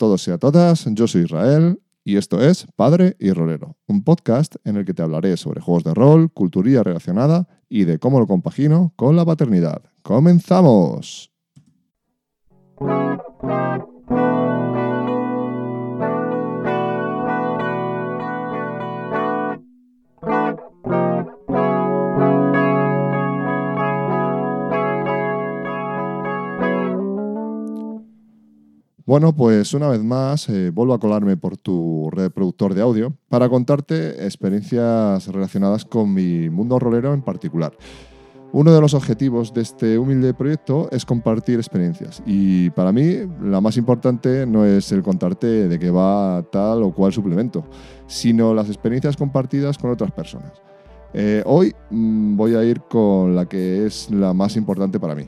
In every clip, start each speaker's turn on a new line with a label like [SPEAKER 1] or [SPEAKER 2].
[SPEAKER 1] Todos y a todas, yo soy Israel y esto es Padre y Rolero, un podcast en el que te hablaré sobre juegos de rol, culturía relacionada y de cómo lo compagino con la paternidad. ¡Comenzamos! Bueno, pues una vez más eh, vuelvo a colarme por tu reproductor de audio para contarte experiencias relacionadas con mi mundo rolero en particular. Uno de los objetivos de este humilde proyecto es compartir experiencias y para mí la más importante no es el contarte de qué va tal o cual suplemento, sino las experiencias compartidas con otras personas. Eh, hoy mm, voy a ir con la que es la más importante para mí.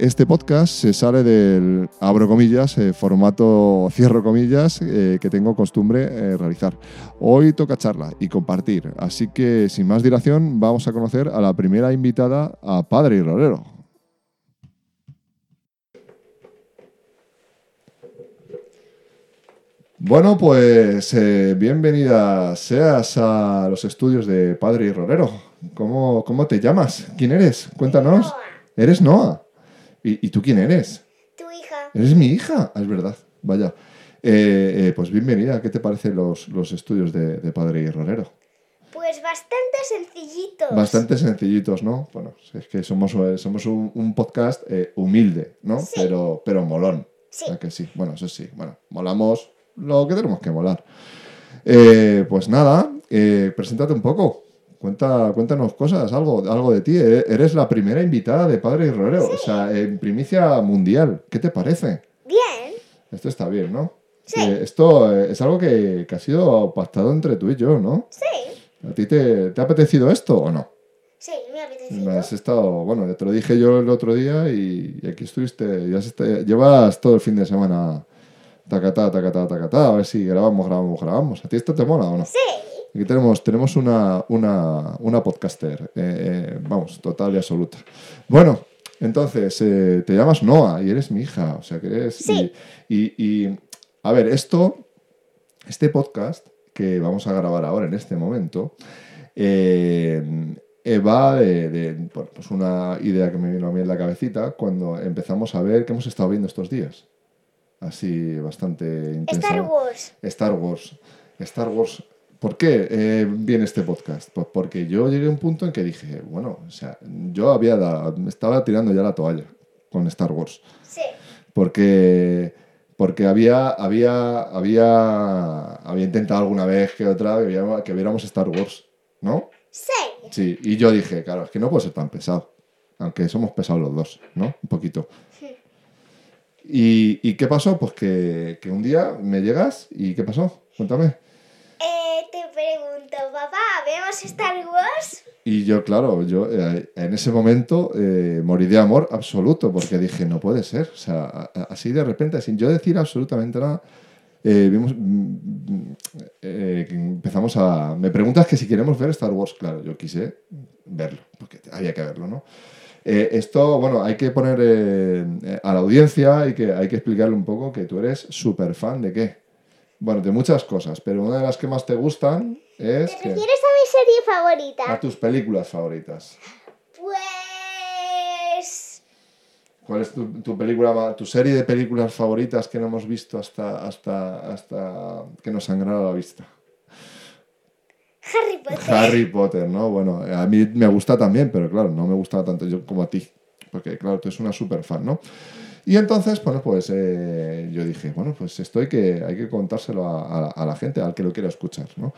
[SPEAKER 1] Este podcast se sale del, abro comillas, eh, formato cierro comillas, eh, que tengo costumbre eh, realizar. Hoy toca charla y compartir, así que sin más dilación vamos a conocer a la primera invitada a Padre y Rolero. Bueno, pues bienvenida seas a los estudios de Padre y Rolero. ¿Cómo, ¿Cómo te llamas? ¿Quién eres? Cuéntanos. ¿Eres Noah? ¿Y, y tú quién eres?
[SPEAKER 2] Tu hija.
[SPEAKER 1] ¿Eres mi hija? Ah, es verdad, vaya. Eh, eh, pues bienvenida, ¿qué te parecen los, los estudios de, de Padre y Rolero?
[SPEAKER 2] Pues bastante sencillitos.
[SPEAKER 1] Bastante sencillitos, ¿no? Bueno, es que somos, eh, somos un, un podcast eh, humilde, ¿no?
[SPEAKER 2] Sí.
[SPEAKER 1] Pero, pero molón.
[SPEAKER 2] Sí.
[SPEAKER 1] ¿A que sí? Bueno, eso sí. Bueno, molamos lo que tenemos que molar. Eh, pues nada, eh, preséntate un poco. Cuenta, cuéntanos cosas, algo, algo de ti. E- Eres la primera invitada de Padre y Rolero, o sea, en primicia mundial. ¿Qué te parece?
[SPEAKER 2] Bien.
[SPEAKER 1] Esto está bien, ¿no?
[SPEAKER 2] Sí.
[SPEAKER 1] Eh, esto eh, es algo que, que ha sido pactado entre tú y yo, ¿no?
[SPEAKER 2] Sí.
[SPEAKER 1] ¿A ti te, te ha apetecido esto o no?
[SPEAKER 2] Sí, me ha apetecido.
[SPEAKER 1] has estado, bueno, ya te lo dije yo el otro día y, y aquí estuviste, ya esta- llevas todo el fin de semana tacatá, tacatá, tacatá, a ver si grabamos, grabamos, grabamos. ¿A ti esto te mola o no?
[SPEAKER 2] Sí.
[SPEAKER 1] Aquí tenemos, tenemos una, una, una podcaster, eh, eh, vamos, total y absoluta. Bueno, entonces, eh, te llamas Noah y eres mi hija, o sea que eres...
[SPEAKER 2] Sí.
[SPEAKER 1] Y, y- y, a ver, esto, este podcast que vamos a grabar ahora en este momento, va de, de, bueno, pues una idea que me vino a mí en la cabecita cuando empezamos a ver qué hemos estado viendo estos días. Así, bastante intensa.
[SPEAKER 2] Star Wars.
[SPEAKER 1] Star Wars. Star Wars. ¿Por qué eh, viene este podcast? Pues porque yo llegué a un punto en que dije, bueno, o sea, yo había dado- estaba tirando ya la toalla con Star Wars.
[SPEAKER 2] Sí.
[SPEAKER 1] Porque, porque había, había, había, había intentado alguna vez que otra que, viéramos- que viéramos Star Wars, ¿no?
[SPEAKER 2] Sí.
[SPEAKER 1] Sí, y yo dije, claro, es que no puede ser tan pesado. Aunque somos pesados los dos, ¿no? Un poquito. ¿Y, y qué pasó? Pues que, que un día me llegas y ¿qué pasó? Cuéntame.
[SPEAKER 2] Papá, ¿vemos Star Wars?
[SPEAKER 1] Y yo, claro, yo eh, en ese momento eh, morí de amor absoluto porque dije, no puede ser. O sea, así de repente, sin yo decir absolutamente nada, eh, vimos, mm, mm, eh, empezamos a... Me preguntas que si queremos ver Star Wars. Claro, yo quise verlo, porque había que verlo, ¿no? Esto, bueno, hay que poner a la audiencia y que hay que explicarle un poco que tú eres súper fan de qué. Bueno, de muchas cosas, pero una de las que más te gustan es
[SPEAKER 2] ¿Te
[SPEAKER 1] que,
[SPEAKER 2] refieres a mi serie
[SPEAKER 1] a
[SPEAKER 2] favorita?
[SPEAKER 1] tus películas favoritas.
[SPEAKER 2] Pues...
[SPEAKER 1] ¿Cuál es tu, tu película, tu serie de películas favoritas que no hemos visto hasta, hasta, hasta que nos sangrara la vista?
[SPEAKER 2] Harry Potter.
[SPEAKER 1] Harry Potter, ¿no? Bueno, a mí me gusta también, pero claro, no me gusta tanto yo como a ti, porque claro, tú eres una super fan, ¿no? Y entonces, bueno, pues eh, yo dije, bueno, pues esto hay que, hay que contárselo a, a la- a la gente, al que lo quiera escuchar, ¿no?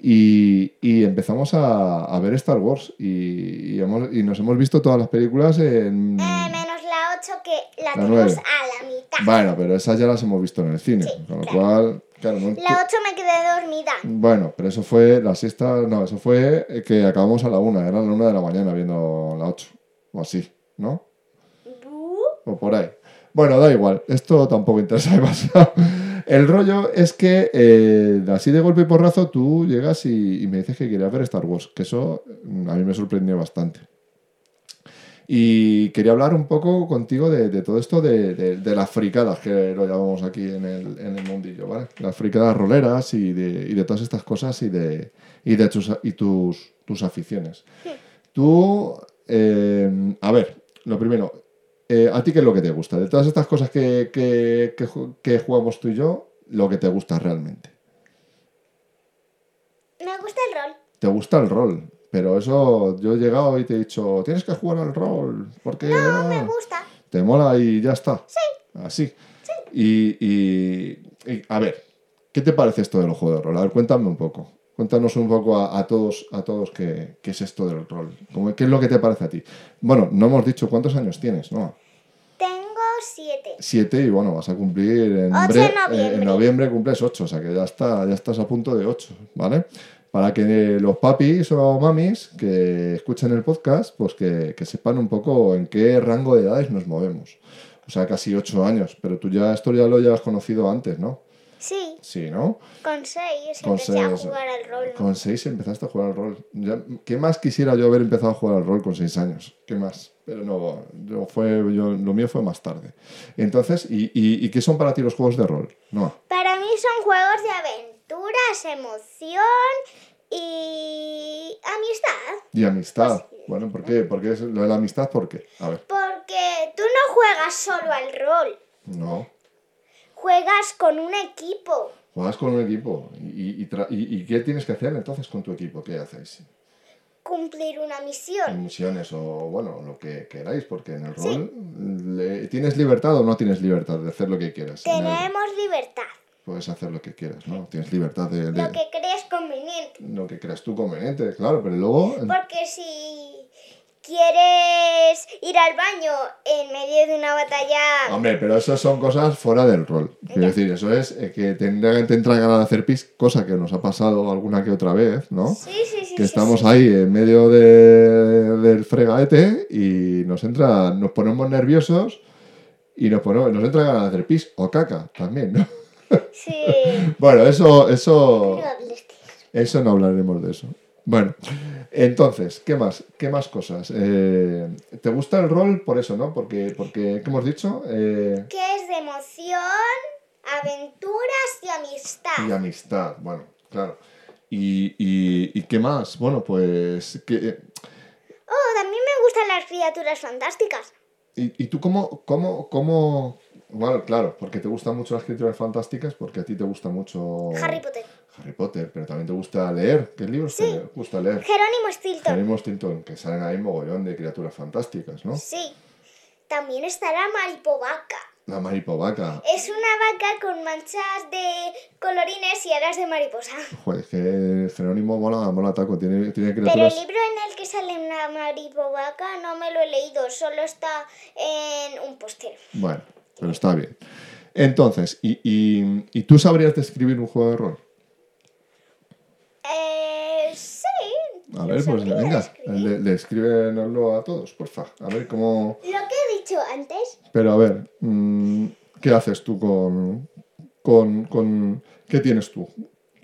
[SPEAKER 1] Y, y empezamos a, a ver Star Wars y, y hemos- y nos hemos visto todas las películas en...
[SPEAKER 2] Eh, menos la 8 que la,
[SPEAKER 1] La
[SPEAKER 2] tenemos a la mitad.
[SPEAKER 1] Bueno, pero esas ya las hemos visto en el cine,
[SPEAKER 2] Sí,
[SPEAKER 1] con lo
[SPEAKER 2] claro.
[SPEAKER 1] cual, claro, no-
[SPEAKER 2] La 8 me quedé dormida.
[SPEAKER 1] Bueno, pero eso fue la siesta, no, eso fue que acabamos a la una, era la una de la mañana viendo la 8, o así, ¿no? O por ahí. Bueno, da igual, esto tampoco interesa demasiado. El rollo es que eh, así de golpe y porrazo tú llegas y, y me dices que querías ver Star Wars, que eso mm, a mí me sorprendió bastante. Y quería hablar un poco contigo de, de todo esto de, de- de las fricadas, que lo llamamos aquí en el, en el mundillo, ¿vale? Las fricadas roleras y de, y todas estas cosas y de, y de tus, y tus, tus aficiones. Tú, eh, a ver, lo primero, eh, ¿a ti qué es lo que te gusta? De todas estas cosas que, que, que que jugamos tú y yo, lo que te gusta realmente.
[SPEAKER 2] Me gusta el rol.
[SPEAKER 1] Te gusta el rol, pero eso yo he llegado y te he dicho, tienes que jugar al rol, porque
[SPEAKER 2] No, me
[SPEAKER 1] ah,
[SPEAKER 2] gusta.
[SPEAKER 1] te mola y ya está. Sí. Así. Y, y- y, a ver, ¿qué te parece esto de los juegos de rol? A ver, cuéntame un poco. Cuéntanos un poco a, a todos, a todos qué, qué es esto del rol. ¿Cómo- ¿Qué es lo que te parece a ti? Bueno, no hemos dicho cuántos años tienes, ¿no?
[SPEAKER 2] Tengo siete.
[SPEAKER 1] Siete y bueno, vas a cumplir en,
[SPEAKER 2] Ocho
[SPEAKER 1] bre-
[SPEAKER 2] en noviembre.
[SPEAKER 1] en noviembre cumples ocho, o sea que ya, está, ya estás a punto de ocho, ¿vale? Para que los papis o mamis que escuchen el podcast, pues que, que sepan un poco en qué rango de edades nos movemos. O sea, casi ocho años, pero tú ya esto ya lo llevas conocido antes, ¿no?
[SPEAKER 2] Sí,
[SPEAKER 1] Sí, ¿no?
[SPEAKER 2] con seis
[SPEAKER 1] Con
[SPEAKER 2] empecé a
[SPEAKER 1] seis.
[SPEAKER 2] jugar al rol. ¿no?
[SPEAKER 1] Con seis empezaste a jugar al rol. Ya- ¿Qué más quisiera yo haber empezado a jugar al rol con seis años? ¿Qué más? Pero no, yo fue, yo, lo mío fue más tarde. Entonces, ¿y, y, y qué son para ti los juegos de rol? No.
[SPEAKER 2] Para mí son juegos de aventuras, emoción y amistad.
[SPEAKER 1] Y amistad. Bueno, ¿por qué? ¿Por qué es lo de la amistad? ¿Por qué? A ver,
[SPEAKER 2] Porque tú no juegas solo al rol,
[SPEAKER 1] no.
[SPEAKER 2] Juegas con un equipo.
[SPEAKER 1] Juegas con un equipo. ¿Y, y, y- qué tienes que hacer entonces con tu equipo? ¿Qué hacéis?
[SPEAKER 2] Cumplir una misión.
[SPEAKER 1] Misiones o, bueno, lo que queráis, porque en el rol le- ¿tienes libertad o no tienes libertad de hacer lo que quieras? El-
[SPEAKER 2] Tenemos libertad,
[SPEAKER 1] puedes hacer lo que quieras, ¿no? Tienes libertad de, de-
[SPEAKER 2] lo que crees conveniente.
[SPEAKER 1] lo que creas tú conveniente, claro, pero luego...
[SPEAKER 2] Porque si quieres ir al baño en medio de una batalla,
[SPEAKER 1] Hombre, pero eso son cosas fuera del rol. Quiero decir, eso es eh, que te entra ganas de hacer pis, cosa que nos ha pasado alguna que otra vez, ¿no?
[SPEAKER 2] sí, sí, sí.
[SPEAKER 1] que
[SPEAKER 2] sí,
[SPEAKER 1] estamos
[SPEAKER 2] sí.
[SPEAKER 1] ahí en medio de- del fregaete y nos entra, nos ponemos nerviosos y nos ponemos, nos entra ganas de hacer pis o caca también, ¿no?
[SPEAKER 2] Sí.
[SPEAKER 1] Bueno, eso, eso,
[SPEAKER 2] eso.
[SPEAKER 1] eso no hablaremos de eso. Bueno, entonces, ¿qué más? ¿Qué más cosas? Eh, ¿Te gusta el rol por eso, no? Porque, porque ¿qué hemos dicho? Eh,
[SPEAKER 2] Que es de emoción, aventuras y amistad.
[SPEAKER 1] y amistad, bueno, claro. Y, y, y qué más? Bueno, pues, ¿qué,
[SPEAKER 2] Oh, también me gustan las criaturas fantásticas.
[SPEAKER 1] ¿Y, y tú cómo, cómo, cómo... Bueno, claro, porque te gustan mucho las criaturas fantásticas, porque a ti te gusta mucho...
[SPEAKER 2] Harry Potter.
[SPEAKER 1] Harry Potter, pero también te gusta leer. ¿Qué libros
[SPEAKER 2] Sí.
[SPEAKER 1] te gusta leer?
[SPEAKER 2] Jerónimo Stilton.
[SPEAKER 1] Jerónimo Stilton, que salen ahí mogollón de criaturas fantásticas, ¿no?
[SPEAKER 2] Sí. También está la maripovaca.
[SPEAKER 1] La maripovaca.
[SPEAKER 2] Es una vaca con manchas de colorines y alas de mariposa.
[SPEAKER 1] Joder, es que Jerónimo mola, mola taco, tiene, tiene
[SPEAKER 2] Pero el
[SPEAKER 1] criaturas...
[SPEAKER 2] libro en el que sale una maripovaca no me lo he leído, solo está en un póster.
[SPEAKER 1] Bueno, pero está bien. Entonces, ¿y, y, y tú sabrías describir un juego de rol?
[SPEAKER 2] Eh, sí.
[SPEAKER 1] A ver, pues venga, le, descríbenoslo a todos, porfa. A ver cómo...
[SPEAKER 2] Lo que he dicho antes,
[SPEAKER 1] Pero a ver, mm, ¿qué haces tú con, con, con... ¿Qué tienes tú?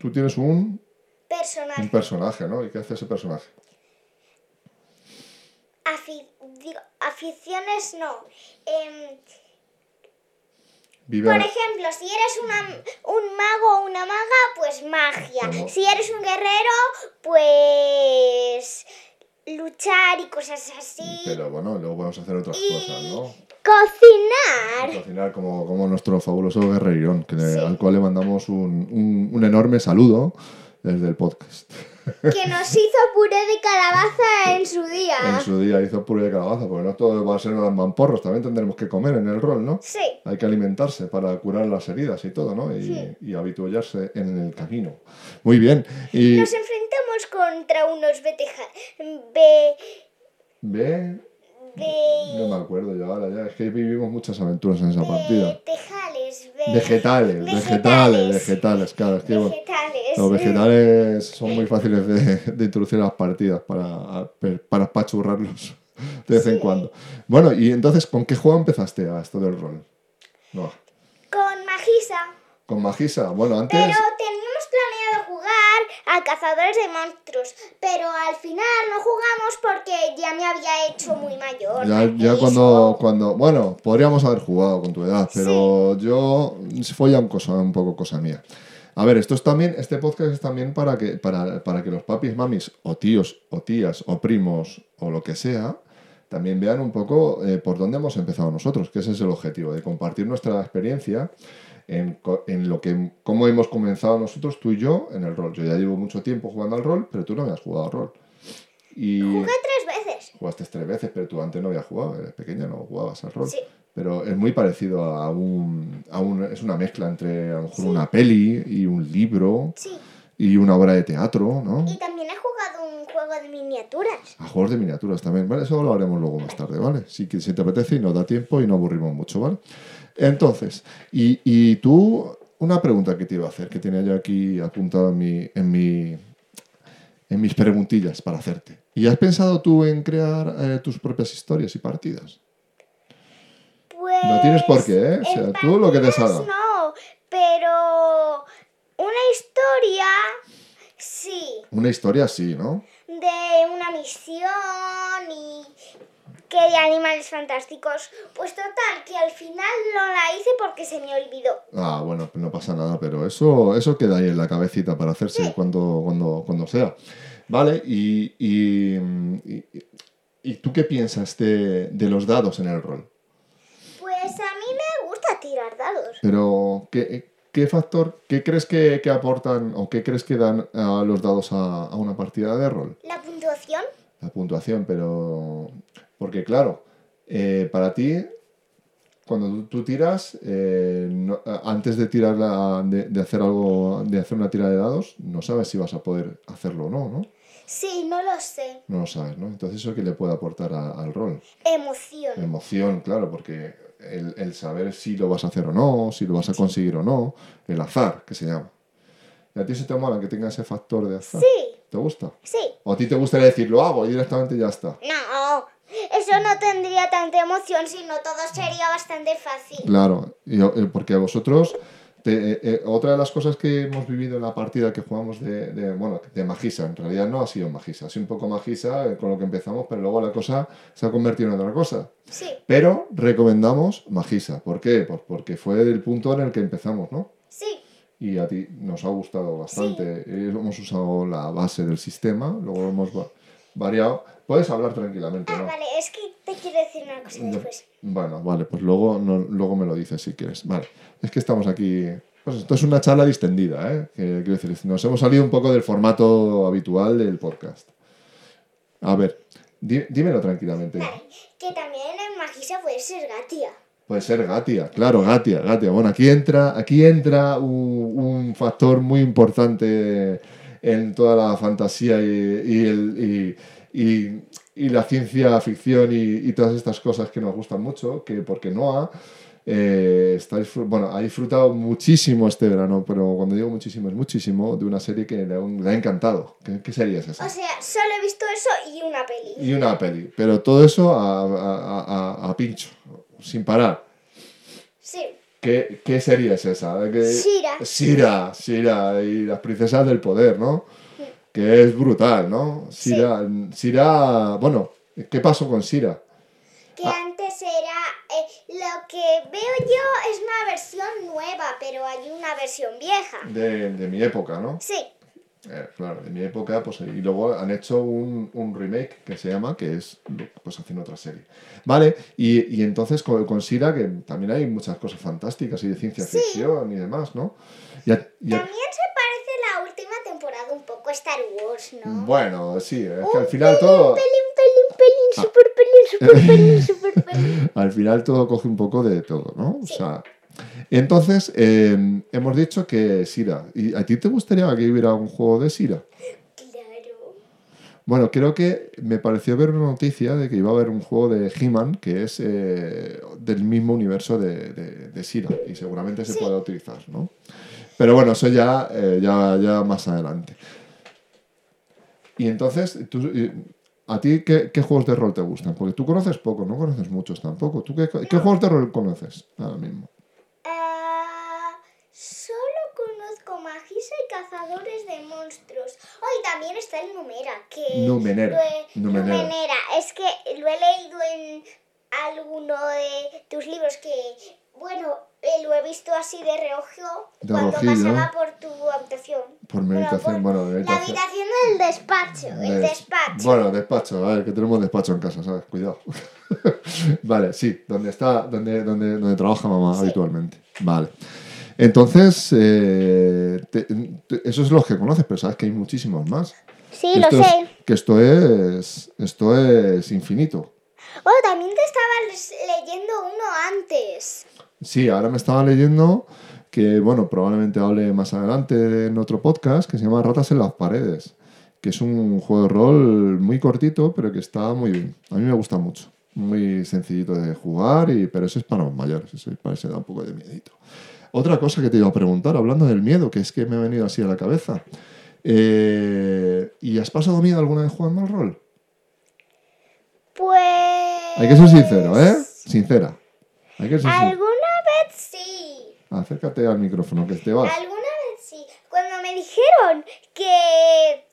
[SPEAKER 1] Tú tienes un, un
[SPEAKER 2] personaje.
[SPEAKER 1] personaje, ¿no? ¿Y qué hace ese personaje?
[SPEAKER 2] Digo, aficiones no. Em, Por ejemplo, si eres una, un mago o una maga, pues magia. Si eres un guerrero, pues luchar y cosas así.
[SPEAKER 1] Pero bueno, luego podemos hacer otras
[SPEAKER 2] Y-
[SPEAKER 1] cosas, ¿no?
[SPEAKER 2] Cocinar.
[SPEAKER 1] Cocinar como, como nuestro fabuloso guerrerirón, que
[SPEAKER 2] Sí.
[SPEAKER 1] al cual le mandamos un, un- un enorme saludo desde el podcast.
[SPEAKER 2] Que nos hizo puré de calabaza en su día.
[SPEAKER 1] En su día hizo puré de calabaza, porque no todo va a ser unas mamporros, también tendremos que comer en el rol, ¿no?
[SPEAKER 2] Sí.
[SPEAKER 1] Hay que alimentarse para curar las heridas y todo, ¿no? Y, y habituallarse en el camino. Muy bien. Y
[SPEAKER 2] Nos enfrentamos contra unos beteja... Be...
[SPEAKER 1] ve, No me acuerdo yo ahora ya, es que vivimos muchas aventuras en esa partida.
[SPEAKER 2] Vegetales. Ve...
[SPEAKER 1] Vegetales, vegetales, vegetales, claro, es que bueno,
[SPEAKER 2] Vegetales.
[SPEAKER 1] los vegetales son muy fáciles de, de introducir a las partidas para, para apachurrarlos de vez en cuando. Bueno, y entonces, ¿con qué juego empezaste a esto del rol? No,
[SPEAKER 2] Con Magisa.
[SPEAKER 1] con Magisa. Bueno, antes...
[SPEAKER 2] Pero jugar a cazadores de monstruos, pero al final no jugamos porque ya me había hecho muy mayor.
[SPEAKER 1] Ya, ya cuando, cuando. Bueno, podríamos haber jugado con tu edad, pero yo. Fue ya un, cosa, un poco cosa mía. A ver, esto es también. Este podcast es también para que, para, para que los papis, mamis, o tíos, o tías, o primos, o lo que sea, también vean un poco eh, por dónde hemos empezado nosotros, que ese es el objetivo, de compartir nuestra experiencia en, en lo que cómo hemos comenzado nosotros, tú y yo, en el rol. Yo ya llevo mucho tiempo jugando al rol, pero tú no habías jugado al rol. Y
[SPEAKER 2] Jugué tres veces.
[SPEAKER 1] jugaste tres veces, pero tú antes no habías jugado, eres pequeña, no jugabas al rol.
[SPEAKER 2] Sí.
[SPEAKER 1] Pero es muy parecido a un, a un- Es una mezcla entre a lo mejor una peli y un libro
[SPEAKER 2] Sí.
[SPEAKER 1] Y una obra de teatro, ¿no?
[SPEAKER 2] Y también he jugado un juego de miniaturas.
[SPEAKER 1] A juegos de miniaturas también, ¿vale? Eso lo haremos luego más tarde, ¿vale? Si, si te apetece y nos da tiempo y no aburrimos mucho, ¿vale? Entonces, y, y tú, una pregunta que te iba a hacer, que tenía yo aquí apuntado en, mi, en, mi, en mis preguntillas para hacerte. ¿Y has pensado tú en crear eh, tus propias historias y partidas?
[SPEAKER 2] Pues.
[SPEAKER 1] No tienes por qué, ¿eh? O sea,
[SPEAKER 2] en
[SPEAKER 1] tú lo que te salga.
[SPEAKER 2] No, pero. Una historia. Sí.
[SPEAKER 1] Una historia sí, ¿no?
[SPEAKER 2] De una misión y. Que de animales fantásticos. Pues total, que al final no la hice porque se me olvidó.
[SPEAKER 1] Ah, bueno, no pasa nada, pero eso, eso queda ahí en la cabecita para hacerse cuando, cuando, cuando sea. Vale, y, y, y- ¿y tú qué piensas de, de los dados en el rol?
[SPEAKER 2] Pues a mí me gusta tirar dados.
[SPEAKER 1] Pero, ¿qué, qué factor, qué crees que, que aportan o qué crees que dan a los dados a, a una partida de rol?
[SPEAKER 2] La puntuación.
[SPEAKER 1] La puntuación, pero... Porque claro, eh, para ti, cuando tú, tú tiras, eh, no- antes de tirar la- de, de hacer algo, de hacer una tira de dados, no sabes si vas a poder hacerlo o no, ¿no?
[SPEAKER 2] Sí, no lo sé.
[SPEAKER 1] No lo sabes, ¿no? Entonces eso que le puede aportar a- al rol.
[SPEAKER 2] Emoción.
[SPEAKER 1] Emoción, claro, porque el, el saber si lo vas a hacer o no, si lo vas a conseguir o no, el azar, que se llama. ¿Y a ti se te mola que tenga ese factor de azar?
[SPEAKER 2] Sí,
[SPEAKER 1] ¿Te gusta?
[SPEAKER 2] sí.
[SPEAKER 1] ¿O a ti te gustaría decir, lo hago y directamente ya está?
[SPEAKER 2] No, eso no tendría tanta emoción, sino todo sería bastante fácil.
[SPEAKER 1] Claro, y, porque a vosotros, te- eh, eh, otra de las cosas que hemos vivido en la partida que jugamos de, de, bueno, de Magisa, en realidad no ha sido Magisa, ha sido un poco Magisa eh, con lo que empezamos, pero luego la cosa se ha convertido en otra cosa.
[SPEAKER 2] Sí,
[SPEAKER 1] Pero recomendamos Magisa, ¿por qué? Pues porque fue el punto en el que empezamos, ¿no?
[SPEAKER 2] sí,
[SPEAKER 1] Y a ti nos ha gustado bastante. Hemos usado la base del sistema, luego hemos variado. Puedes hablar tranquilamente,
[SPEAKER 2] Ah,
[SPEAKER 1] ¿no?
[SPEAKER 2] vale, es que te quiero decir una cosa después.
[SPEAKER 1] Bueno, vale, pues luego, no- luego me lo dices si quieres. Vale, es que estamos aquí. Pues esto es una charla distendida, ¿eh? Que, quiero decir, nos hemos salido un poco del formato habitual del podcast. A ver, dímelo tranquilamente.
[SPEAKER 2] Vale, que también en Magisa puede ser Gatia.
[SPEAKER 1] Puede ser Gatia, claro, Gatia, Gatia. Bueno, aquí entra, aquí entra un, un factor muy importante en toda la fantasía y, y el, y, y- la ciencia ficción y, todas estas cosas que nos gustan mucho, que porque Noah eh, está bueno, ha disfrutado muchísimo este verano, pero cuando digo muchísimo es muchísimo, de una serie que le ha, le ha encantado. ¿Qué, qué serie es esa?
[SPEAKER 2] O sea, solo he visto eso y una peli.
[SPEAKER 1] Y una peli, pero todo eso a, a- a- a pincho, sin parar.
[SPEAKER 2] Sí,
[SPEAKER 1] ¿Qué, qué serie es esa? ¿De qué-
[SPEAKER 2] Shira.
[SPEAKER 1] Shira, Shira y las princesas del poder, ¿no? Que es brutal, ¿no? Shira, Shira, bueno, ¿qué pasó con Shira?
[SPEAKER 2] que
[SPEAKER 1] Ah.
[SPEAKER 2] antes era... eh, lo que veo yo es una versión nueva, pero hay una versión vieja.
[SPEAKER 1] De, de mi época, ¿no?
[SPEAKER 2] Sí,
[SPEAKER 1] Eh, claro, de mi época, pues y luego han hecho un, un remake que se llama, que es pues haciendo otra serie. Vale, y, y entonces con, con Shira, que también hay muchas cosas fantásticas y de ciencia
[SPEAKER 2] Sí.
[SPEAKER 1] ficción y demás, ¿no? Y a- y a-
[SPEAKER 2] también se parece la última temporada un poco a Star Wars, ¿no?
[SPEAKER 1] bueno, sí, es que
[SPEAKER 2] Un
[SPEAKER 1] al final
[SPEAKER 2] pelín,
[SPEAKER 1] todo...
[SPEAKER 2] Pelín, pelín, pelín,
[SPEAKER 1] Ah.
[SPEAKER 2] super pelín, super pelín, super pelín.
[SPEAKER 1] al final todo coge un poco de todo, ¿no? O sea, entonces eh, hemos dicho que Sira. ¿Y a ti te gustaría que hubiera un juego de Sira?
[SPEAKER 2] Claro.
[SPEAKER 1] Bueno, creo que me pareció ver una noticia de que iba a haber un juego de He-Man que es eh, del mismo universo de, de, de Sira y seguramente se
[SPEAKER 2] Sí.
[SPEAKER 1] pueda utilizar, ¿no? Pero bueno, eso ya, eh, ya, ya más adelante. Y entonces, tú, ¿a ti qué, qué juegos de rol te gustan? Porque tú conoces poco, no conoces muchos tampoco. ¿Tú qué, qué juegos de rol conoces ahora mismo?
[SPEAKER 2] Solo conozco magia precisa y cazadores de monstruos. Oh, y también está el Numera, que...
[SPEAKER 1] Numenera,
[SPEAKER 2] he-
[SPEAKER 1] Numenera.
[SPEAKER 2] Numenera. Es que lo he leído en alguno de tus libros que, bueno, eh, lo he visto así de reojo
[SPEAKER 1] De
[SPEAKER 2] cuando pasaba por tu habitación.
[SPEAKER 1] Por meditación, bueno,
[SPEAKER 2] por
[SPEAKER 1] meditación.
[SPEAKER 2] La habitación del despacho, el
[SPEAKER 1] Des-
[SPEAKER 2] despacho.
[SPEAKER 1] Bueno, despacho, a ver, que tenemos despacho en casa, ¿sabes? Cuidado. vale, sí, donde está, donde, donde, donde trabaja mamá
[SPEAKER 2] Sí.
[SPEAKER 1] habitualmente. Vale. Entonces, eh, te- te- esos es los que conoces, pero sabes que hay muchísimos más.
[SPEAKER 2] sí,
[SPEAKER 1] Que
[SPEAKER 2] lo
[SPEAKER 1] es-
[SPEAKER 2] sé.
[SPEAKER 1] que esto es, esto es infinito.
[SPEAKER 2] Oh, también te estabas leyendo uno antes.
[SPEAKER 1] Sí, ahora me estaba leyendo que, bueno, probablemente hable más adelante en otro podcast que se llama Ratas en las Paredes, que es un juego de rol muy cortito, pero que está muy bien. A mí me gusta mucho. Muy sencillito de jugar, y, pero eso es para los mayores, eso parece da un poco de miedito. Otra cosa que te iba a preguntar, hablando del miedo, que es que me ha venido así a la cabeza. Eh, ¿Y has pasado miedo alguna vez jugando al rol?
[SPEAKER 2] Pues...
[SPEAKER 1] Hay que ser sincero, ¿eh? Sincera. Hay que ser.
[SPEAKER 2] Alguna vez sí.
[SPEAKER 1] Acércate al micrófono, que te vas.
[SPEAKER 2] Alguna vez sí. Cuando me dijeron que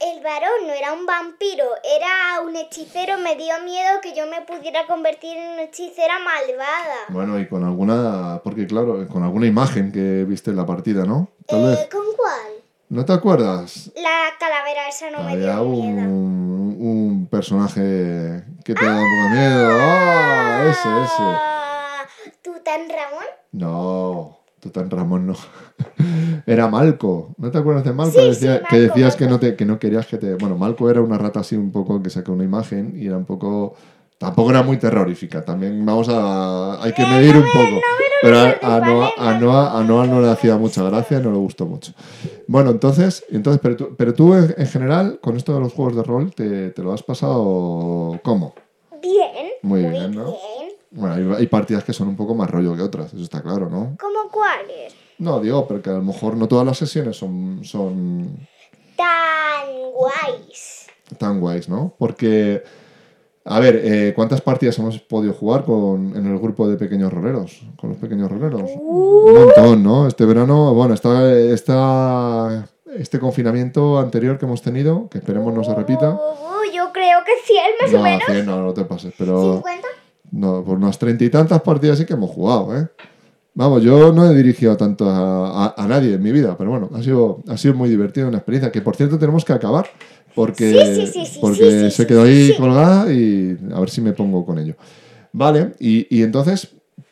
[SPEAKER 2] el varón no era un vampiro, era un hechicero, me dio miedo que yo me pudiera convertir en una hechicera malvada.
[SPEAKER 1] Bueno, y con alguna, porque claro, con alguna imagen que viste en la partida, ¿no? Tal
[SPEAKER 2] Eh,
[SPEAKER 1] vez.
[SPEAKER 2] ¿Con cuál?
[SPEAKER 1] ¿No te acuerdas?
[SPEAKER 2] La calavera esa no me
[SPEAKER 1] Había
[SPEAKER 2] dio
[SPEAKER 1] un,
[SPEAKER 2] miedo.
[SPEAKER 1] un personaje que te da un poco de miedo. ¡Ah! Ese, ese.
[SPEAKER 2] Ah, ¿Tután Ramón?
[SPEAKER 1] No, Tután Ramón no. Era Malco. ¿No te acuerdas de Malco?
[SPEAKER 2] Sí,
[SPEAKER 1] Decía-
[SPEAKER 2] sí,
[SPEAKER 1] que
[SPEAKER 2] Malco,
[SPEAKER 1] decías que no, te, que no querías que te... Bueno, Malco era una rata así un poco que sacó una imagen y era un poco... Tampoco era muy terrorífica. También vamos a... Hay que medir un poco. Pero a, a Noah, a, Noah, a Noah no le hacía mucha gracia, no le gustó mucho. Bueno, entonces, entonces pero, tú, pero tú en en general, con esto de los juegos de rol, ¿te, te lo has pasado cómo?
[SPEAKER 2] Bien.
[SPEAKER 1] Muy bien, ¿no?
[SPEAKER 2] bien.
[SPEAKER 1] Bueno, hay, hay partidas que son un poco más rollo que otras, eso está claro, ¿no?
[SPEAKER 2] ¿Cómo cuáles?
[SPEAKER 1] No, digo, porque a lo mejor no todas las sesiones son, son
[SPEAKER 2] Tan guays.
[SPEAKER 1] tan guays, ¿no? Porque, a ver, eh, ¿cuántas partidas hemos podido jugar con, en el grupo de pequeños roleros? Con los pequeños roleros. Un montón, ¿no? Este verano, bueno, está, está este confinamiento anterior que hemos tenido, que esperemos no se repita.
[SPEAKER 2] Uh, yo creo que 100 más o
[SPEAKER 1] No,
[SPEAKER 2] menos.
[SPEAKER 1] 100 no, no te pases, pero...
[SPEAKER 2] ¿50?
[SPEAKER 1] No, por unas treinta y tantas partidas sí que hemos jugado, ¿eh? Vamos, yo no he dirigido tanto a, a- a nadie en mi vida, pero bueno, ha sido, ha sido muy divertido, una experiencia que por cierto tenemos que acabar porque,
[SPEAKER 2] Sí, sí, sí, sí,
[SPEAKER 1] porque se quedó ahí colgada y a ver si me pongo con ello. Vale, y, y entonces,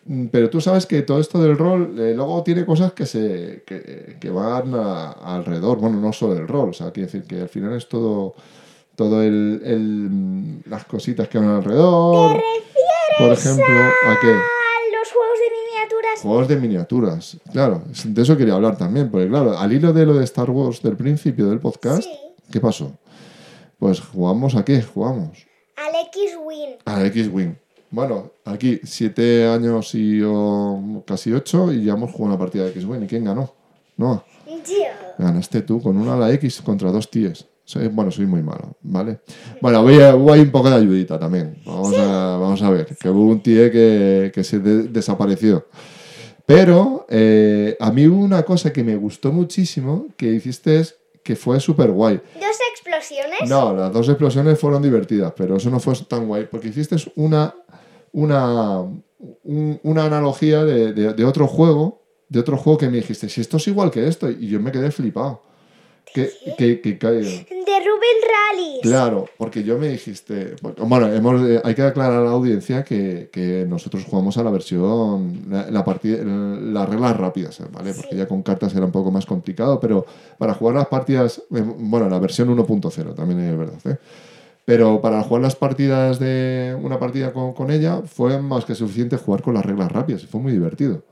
[SPEAKER 1] mm, pero tú sabes que todo esto del rol eh, luego tiene cosas que, se, que, que van a- alrededor, bueno, no solo el rol, o sea, quiere decir que al final es todo, todo el, el, mm, las cositas que van alrededor. Por ejemplo, ¿a qué?
[SPEAKER 2] A los juegos de miniaturas.
[SPEAKER 1] Juegos de miniaturas, claro, de eso quería hablar también, porque claro, al hilo de lo de Star Wars del principio del podcast,
[SPEAKER 2] Sí.
[SPEAKER 1] ¿qué pasó? Pues jugamos a qué? Jugamos
[SPEAKER 2] Al X-Wing.
[SPEAKER 1] a X-Wing. Bueno, aquí siete años y oh, casi ocho y ya hemos jugado una partida de X-Wing. ¿Y quién ganó? No,
[SPEAKER 2] Yo.
[SPEAKER 1] ganaste tú con una ala X contra dos tíes. Soy- bueno, soy muy malo, ¿vale? Bueno, voy a- hubo ahí un poco de ayudita también. Vamos, a, vamos a ver, que hubo un tío que, que se de- desapareció. Pero eh, a mí hubo una cosa que me gustó muchísimo que hiciste que fue súper guay.
[SPEAKER 2] Dos explosiones.
[SPEAKER 1] No, las dos explosiones fueron divertidas, pero eso no fue tan guay, porque hiciste una, una, un- una analogía de, de- de otro juego, de otro juego que me dijiste, si esto es igual que esto, y yo me quedé flipado. Que, que, que, que-
[SPEAKER 2] De Ruben Rallis.
[SPEAKER 1] claro, porque yo me dijiste, bueno, hemos, hay que aclarar a la audiencia que, que nosotros jugamos a la versión, la, la partida, las reglas rápidas, ¿vale? Porque
[SPEAKER 2] Sí.
[SPEAKER 1] ya con cartas era un poco más complicado, pero para jugar las partidas, eh, bueno, la versión 1.0 también es verdad, ¿eh? Pero para jugar las partidas de una partida con, con ella fue más que suficiente jugar con las reglas rápidas y fue muy divertido.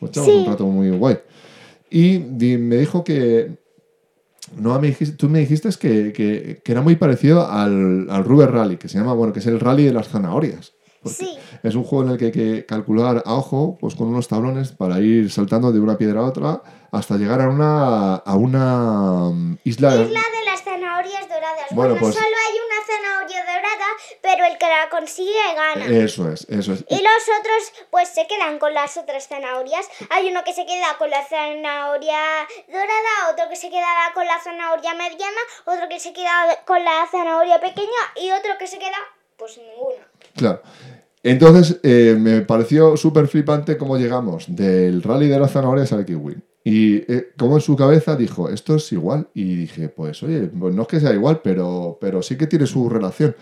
[SPEAKER 1] Pues
[SPEAKER 2] Sí.
[SPEAKER 1] un rato muy guay. Y me dijo que. No, me dijiste, tú me dijiste que, que- que era muy parecido al, al Rubber Rally, que se llama, bueno, que es el rally de las zanahorias.
[SPEAKER 2] Sí.
[SPEAKER 1] Es un juego en el que hay que calcular a ojo, pues con unos tablones para ir saltando de una piedra a otra hasta llegar a una, a una mm, isla,
[SPEAKER 2] Isla de las zanahorias zanahorias doradas.
[SPEAKER 1] Bueno,
[SPEAKER 2] Bueno,
[SPEAKER 1] pues-
[SPEAKER 2] solo hay una zanahoria dorada, pero el que la consigue gana.
[SPEAKER 1] Eso es, eso es.
[SPEAKER 2] Y los otros pues se quedan con las otras zanahorias. Hay uno que se queda con la zanahoria dorada, otro que se queda con la zanahoria mediana, otro que se queda con la zanahoria pequeña y otro que se queda pues ninguna.
[SPEAKER 1] Claro. Entonces, eh, me pareció súper flipante cómo llegamos del rally de las zanahorias al kiwi. Y eh, como en su cabeza dijo, esto es igual. Y dije, pues oye, pues no es que sea igual, pero, pero sí que tiene su relación.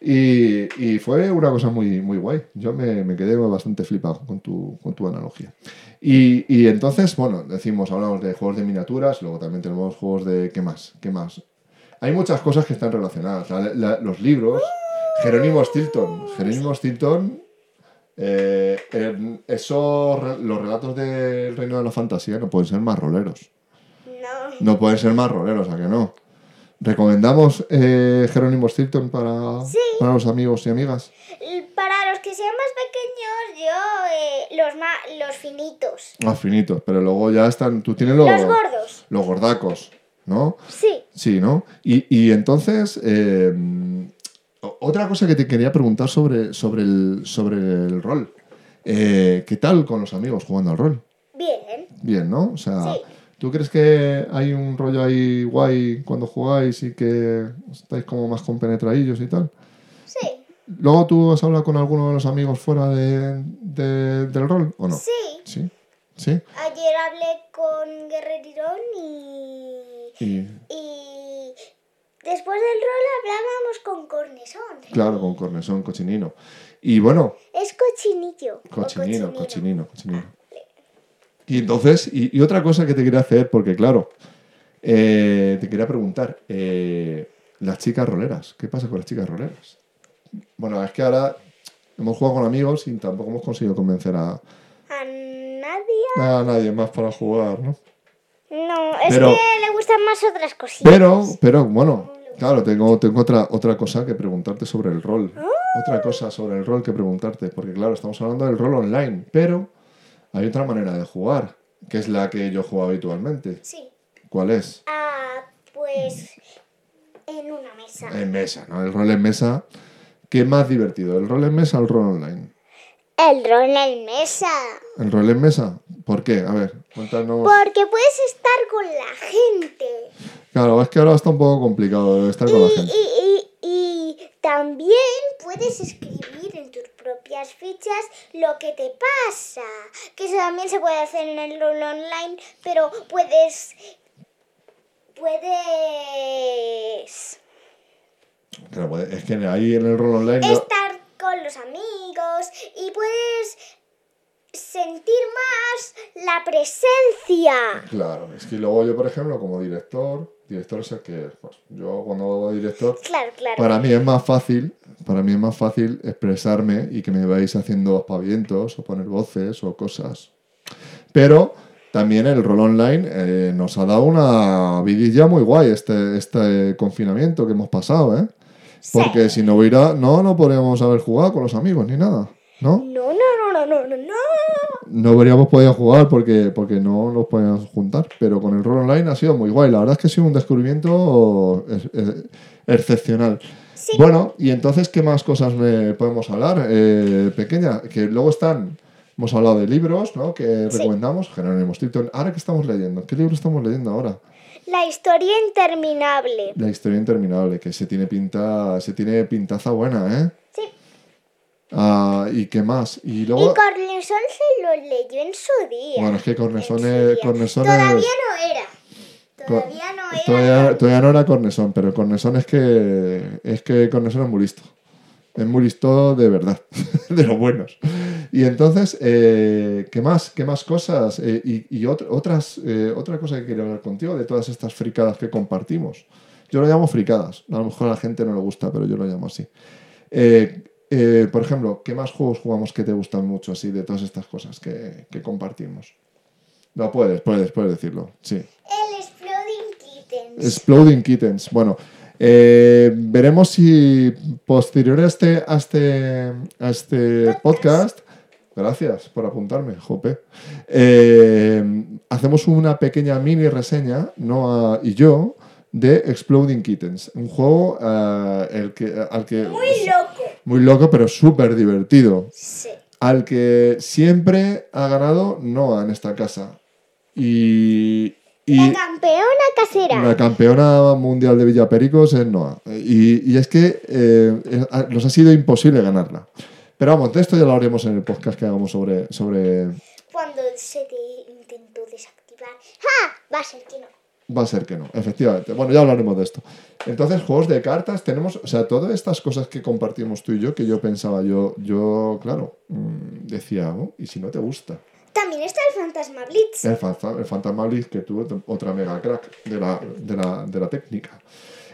[SPEAKER 1] Y, fue una cosa muy, muy guay. Yo me, me quedé bastante flipado con tu, con tu analogía. Y, y entonces, bueno, decimos, hablamos de juegos de miniaturas, luego también tenemos juegos de... ¿Qué más? ¿Qué más? Hay muchas cosas que están relacionadas. La- la- los libros, Jerónimo Stilton. Jerónimo Stilton, eh, en esos, los relatos del reino de la fantasía no pueden ser más roleros.
[SPEAKER 2] No.
[SPEAKER 1] No pueden ser más roleros, ¿a que no? ¿Recomendamos eh, Jerónimo Stilton para, para los amigos y amigas?
[SPEAKER 2] Para los que sean más pequeños, yo eh, los ma- los finitos.
[SPEAKER 1] Más finitos, pero luego ya están... Tú tienes los,
[SPEAKER 2] Los gordos.
[SPEAKER 1] los gordacos, ¿no?
[SPEAKER 2] Sí.
[SPEAKER 1] Sí, ¿no? Y, y entonces, eh, otra cosa que te quería preguntar sobre, sobre, el, sobre el rol. Eh, ¿Qué tal con los amigos jugando al rol?
[SPEAKER 2] Bien.
[SPEAKER 1] Bien, ¿no? O sea,
[SPEAKER 2] Sí.
[SPEAKER 1] ¿tú crees que hay un rollo ahí guay cuando jugáis y que estáis como más compenetradillos y tal?
[SPEAKER 2] Sí.
[SPEAKER 1] ¿Luego tú has hablado con alguno de los amigos fuera de, de- del rol o no?
[SPEAKER 2] Sí.
[SPEAKER 1] Sí. ¿Sí?
[SPEAKER 2] Ayer hablé con Guerrerirón y,
[SPEAKER 1] Y
[SPEAKER 2] y después del rol hablábamos con Cornesón.
[SPEAKER 1] claro, con cornesón, cochinino. Y bueno,
[SPEAKER 2] Es cochinillo.
[SPEAKER 1] Cochinino, cochinino, cochinino. Y entonces, y, y otra cosa que te quería hacer, porque claro, eh, te quería preguntar, eh, las chicas roleras, ¿qué pasa con las chicas roleras? Bueno, es que ahora hemos jugado con amigos y tampoco hemos conseguido convencer a,
[SPEAKER 2] A nadie.
[SPEAKER 1] a nadie más para jugar, ¿no?
[SPEAKER 2] No, es
[SPEAKER 1] Pero-
[SPEAKER 2] que le gustan más otras cositas.
[SPEAKER 1] Pero, pero bueno, claro, tengo, tengo otra, otra cosa que preguntarte sobre el rol. Otra cosa sobre el rol que preguntarte, porque claro, estamos hablando del rol online, pero hay otra manera de jugar, que es la que yo juego habitualmente.
[SPEAKER 2] Sí.
[SPEAKER 1] ¿Cuál es?
[SPEAKER 2] Ah, pues en una mesa.
[SPEAKER 1] En mesa, ¿no? El rol en mesa. ¿Qué más divertido? ¿El rol en mesa o el rol online?
[SPEAKER 2] El rol en mesa.
[SPEAKER 1] ¿El rol en mesa? ¿Por qué? A ver, cuéntanos.
[SPEAKER 2] Porque puedes estar con la gente.
[SPEAKER 1] Claro, es que ahora está un poco complicado estar con la gente.
[SPEAKER 2] y, y, y también puedes escribir en tus propias fichas lo que te pasa. Que eso también se puede hacer en el rol online, pero puedes. Puedes
[SPEAKER 1] Claro, es que ahí en el rol online.
[SPEAKER 2] estar con los amigos y puedes sentir más la presencia.
[SPEAKER 1] Claro, es que luego yo, por ejemplo, como director, director es el que. pues, yo cuando hago director.
[SPEAKER 2] Claro, claro.
[SPEAKER 1] Para mí es más fácil, para mí es más fácil expresarme y que me vais haciendo aspavientos o poner voces o cosas. Pero también el rol online eh, nos ha dado una vidilla muy guay este, este confinamiento que hemos pasado, ¿eh?
[SPEAKER 2] Sí.
[SPEAKER 1] Porque si no hubiera, no, no podríamos haber jugado con los amigos ni nada, ¿no?
[SPEAKER 2] No, no, no, no, no, no, no.
[SPEAKER 1] No habríamos podido jugar porque, porque no nos podíamos juntar, pero con el rol online ha sido muy guay. La verdad es que ha sido un descubrimiento ex- ex- excepcional.
[SPEAKER 2] Sí.
[SPEAKER 1] Bueno, y entonces, ¿qué más cosas me podemos hablar? Eh, pequeña, que luego están, hemos hablado de libros, ¿no? Que
[SPEAKER 2] Sí.
[SPEAKER 1] recomendamos, Jerónimo Stilton. Ahora, ¿qué estamos leyendo? ¿Qué libro estamos leyendo ahora?
[SPEAKER 2] La historia interminable.
[SPEAKER 1] La historia interminable, que se tiene pinta, se tiene pintaza buena, ¿eh?
[SPEAKER 2] Sí.
[SPEAKER 1] Ah, ¿Y qué más? Y
[SPEAKER 2] Y
[SPEAKER 1] luego,
[SPEAKER 2] Cornelson se lo leyó en su día.
[SPEAKER 1] bueno, es que
[SPEAKER 2] día.
[SPEAKER 1] Cornesone
[SPEAKER 2] Todavía
[SPEAKER 1] es-
[SPEAKER 2] no era. Todavía no era.
[SPEAKER 1] Todavía, todavía no era Cornesón, pero Cornesón es que es que Cornesón es muy listo. Es muy listo de verdad, de los buenos. Y entonces, eh, ¿qué más? ¿Qué más cosas? Eh, y y ot- otras, eh, otra cosa que quería hablar contigo de todas estas fricadas que compartimos. Yo lo llamo fricadas. A lo mejor a la gente no le gusta, pero yo lo llamo así. Por ejemplo, ¿qué más juegos jugamos que te gustan mucho así de todas estas cosas que, que compartimos? No, puedes, puedes, puedes decirlo, sí.
[SPEAKER 2] El Exploding Kittens.
[SPEAKER 1] Exploding Kittens. Bueno, eh, veremos si posterior a este, a este, a este podcast, gracias por apuntarme, Jope, eh, hacemos una pequeña mini reseña, Noah y yo, de Exploding Kittens. Un juego eh, el que, al que...
[SPEAKER 2] Muy loco.
[SPEAKER 1] Muy loco, pero súper divertido.
[SPEAKER 2] Sí.
[SPEAKER 1] Al que siempre ha ganado Noah en esta casa. Y... y
[SPEAKER 2] La campeona casera.
[SPEAKER 1] la campeona mundial de Villapericos es Noah. Y, y es que eh, eh, nos ha sido imposible ganarla. Pero vamos, de esto ya lo haremos en el podcast que hagamos sobre, sobre
[SPEAKER 2] Cuando se te intentó desactivar. ¡Ja! Va a ser que no.
[SPEAKER 1] Va a ser que no, efectivamente. Bueno, ya hablaremos de esto. Entonces, juegos de cartas, tenemos, o sea, todas estas cosas que compartimos tú y yo, que yo pensaba, yo, yo claro, mm, decía, oh, ¿y si no te gusta?
[SPEAKER 2] También está el Fantasma Blitz.
[SPEAKER 1] El, fantasma, el Fantasma Blitz, que tuvo otra mega crack de la, de la, de la técnica.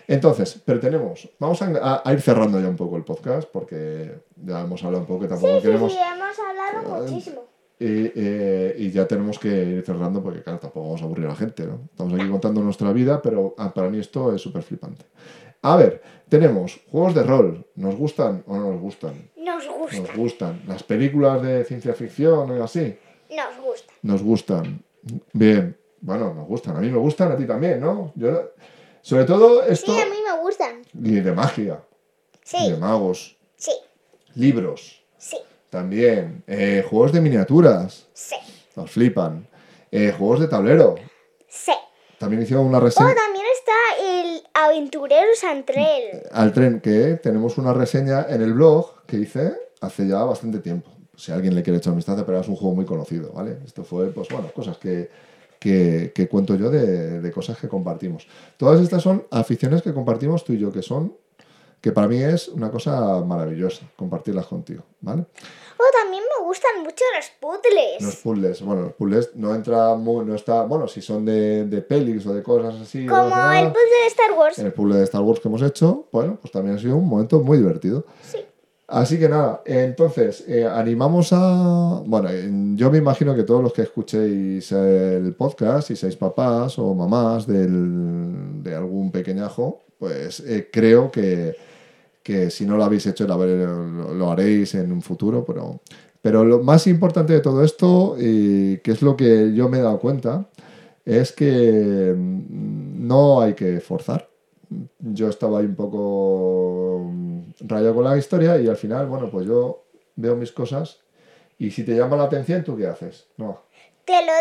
[SPEAKER 1] Entonces, pero tenemos, vamos a, ir cerrando ya un poco el podcast, porque ya hemos hablado un poco, que tampoco
[SPEAKER 2] Sí, sí,
[SPEAKER 1] queremos...
[SPEAKER 2] sí, hemos hablado
[SPEAKER 1] Eh,
[SPEAKER 2] muchísimo.
[SPEAKER 1] Y, eh, y ya tenemos que ir cerrando porque, claro, tampoco vamos a aburrir a la gente, ¿no? Estamos aquí contando nuestra vida, pero ah, para mí esto es súper flipante. A ver, tenemos juegos de rol. ¿Nos gustan o no nos gustan?
[SPEAKER 2] Nos gusta.
[SPEAKER 1] Nos gustan. Las películas de ciencia ficción y así,
[SPEAKER 2] Nos gusta.
[SPEAKER 1] nos gustan. Bien, bueno, nos gustan. A mí me gustan, a ti también, ¿no? Yo, sobre todo esto...
[SPEAKER 2] Sí, a mí me gustan.
[SPEAKER 1] Y de magia,
[SPEAKER 2] Sí,
[SPEAKER 1] de magos,
[SPEAKER 2] sí,
[SPEAKER 1] libros,
[SPEAKER 2] sí,
[SPEAKER 1] también. eh, juegos de miniaturas,
[SPEAKER 2] sí,
[SPEAKER 1] nos flipan. Eh, juegos de tablero.
[SPEAKER 2] sí.
[SPEAKER 1] También hicieron una
[SPEAKER 2] Oh,
[SPEAKER 1] reseña
[SPEAKER 2] también está el Aventurero Santrel.
[SPEAKER 1] al tren, que tenemos una reseña en el blog que hice hace ya bastante tiempo. Si alguien le quiere echar un vistazo, pero es un juego muy conocido, ¿vale? Esto fue, pues bueno, cosas que, que, que cuento yo de, de cosas que compartimos. Todas estas son aficiones que compartimos tú y yo, que son, que para mí es una cosa maravillosa compartirlas contigo, ¿vale?
[SPEAKER 2] Oh, también me gustan mucho los puzzles.
[SPEAKER 1] Los puzzles, bueno, los puzzles no entra muy, no está, bueno, si son de, de pelis o de cosas así.
[SPEAKER 2] Como el puzzle de Star Wars.
[SPEAKER 1] en el puzzle de Star Wars que hemos hecho, bueno, pues también ha sido un momento muy divertido.
[SPEAKER 2] Sí.
[SPEAKER 1] Así que nada, entonces, eh, animamos a... Bueno, yo me imagino que todos los que escuchéis el podcast, y seáis papás o mamás de algún pequeñajo, pues eh, creo que, que si no lo habéis hecho, lo- lo haréis en un futuro, pero... Pero lo más importante de todo esto, y que es lo que yo me he dado cuenta, es que mm, no hay que forzar. Yo estaba ahí un poco mm, rayado con la historia y al final, bueno, pues yo veo mis cosas y si te llama la atención, ¿tú qué haces? No,
[SPEAKER 2] Te lo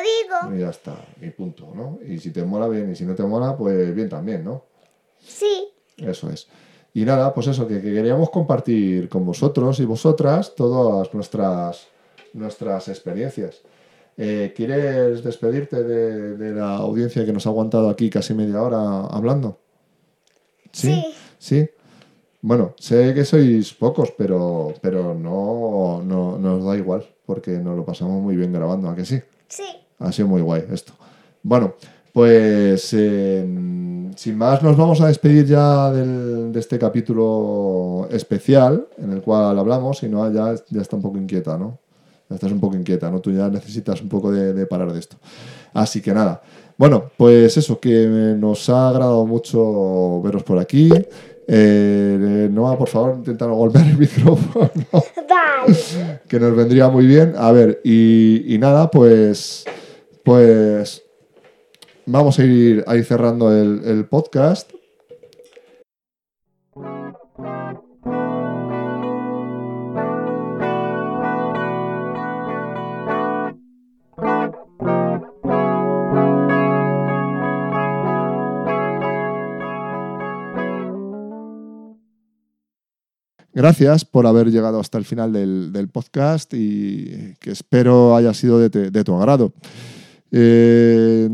[SPEAKER 2] digo.
[SPEAKER 1] y ya está, y punto, ¿no? Y si te mola bien y si no te mola, pues bien también, ¿no?
[SPEAKER 2] Sí.
[SPEAKER 1] Eso es. Y nada, pues eso, que, que queríamos compartir con vosotros y vosotras todas nuestras, nuestras experiencias. Eh, ¿Quieres despedirte de, de la audiencia que nos ha aguantado aquí casi media hora hablando?
[SPEAKER 2] Sí.
[SPEAKER 1] ¿Sí? Bueno, sé que sois pocos, pero, pero no, no nos da igual, porque nos lo pasamos muy bien grabando, ¿a que sí?
[SPEAKER 2] Sí.
[SPEAKER 1] Ha sido muy guay esto. Bueno, pues eh, sin más nos vamos a despedir ya del- de este capítulo especial en el cual hablamos y no ya, ya está un poco inquieta, ¿no? Estás un poco inquieta, ¿no? Tú ya necesitas un poco de, de parar de esto. Así que nada. Bueno, pues eso, que nos ha agradado mucho veros por aquí. Eh, Noa, por favor, intenta no golpear el micrófono que nos vendría muy bien. A ver, y, y nada, pues, pues vamos a ir, a ir cerrando el, el podcast. Gracias por haber llegado hasta el final del, podcast y que espero haya sido de, tu agrado. Eh,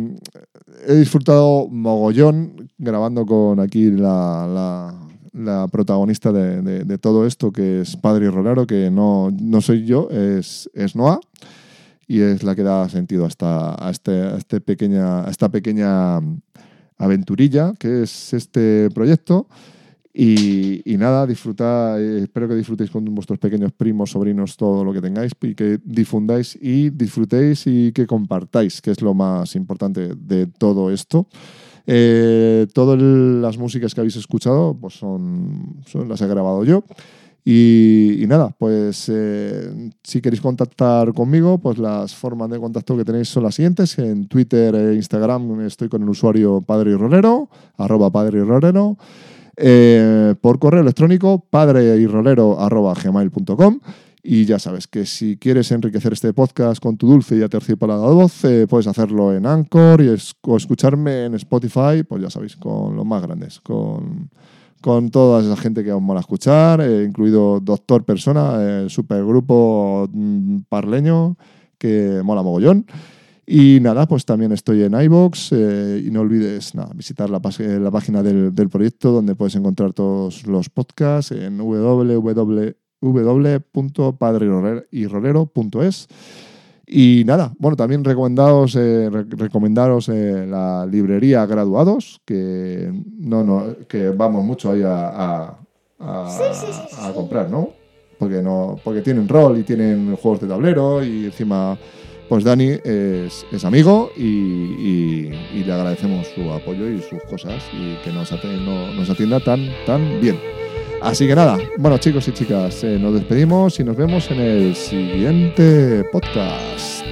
[SPEAKER 1] he disfrutado mogollón grabando con aquí la, protagonista de, todo esto, que es Padre Rolero, que no, no soy yo, es, es Noah, y es la que da sentido a esta, a este, a este pequeña, a esta pequeña aventurilla que es este proyecto. Y, nada, disfruta, eh, espero que disfrutéis con vuestros pequeños primos, sobrinos, todo lo que tengáis y que difundáis y disfrutéis y que compartáis, que es lo más importante de todo esto. Eh, todas las músicas que habéis escuchado pues son, son- las he grabado yo Y, y nada, pues eh, si queréis contactar conmigo, pues las formas de contacto que tenéis son las siguientes. En Twitter e Instagram estoy con el usuario Padre y Rolero, arroba Padre y Rolero. Eh, por correo electrónico padreirolero.gmail.com y ya sabes que si quieres enriquecer este podcast con tu dulce y aterciopelada voz, eh, puedes hacerlo en Anchor y o escucharme en Spotify, pues ya sabéis, con los más grandes, con, con toda esa gente que os mola escuchar, eh, incluido Doctor Persona, el supergrupo mm, parleño, que mola mogollón. Y nada, pues también estoy en iBox y no olvides nada, visitar la, eh, la página del, del proyecto donde puedes encontrar todos los podcasts en www.padreirolero.es. Y nada, bueno, también eh, re- recomendaros eh, la librería Graduados, que no, no, que vamos mucho ahí a, a- a-
[SPEAKER 2] Sí, sí, sí, sí,
[SPEAKER 1] a
[SPEAKER 2] sí.
[SPEAKER 1] comprar, ¿no? Porque no, porque tienen rol y tienen juegos de tablero y encima, pues Dani es, amigo y, le agradecemos su apoyo y sus cosas y que nos atienda tan, tan bien. Así que nada, bueno chicos y chicas, eh, nos despedimos y nos vemos en el siguiente podcast.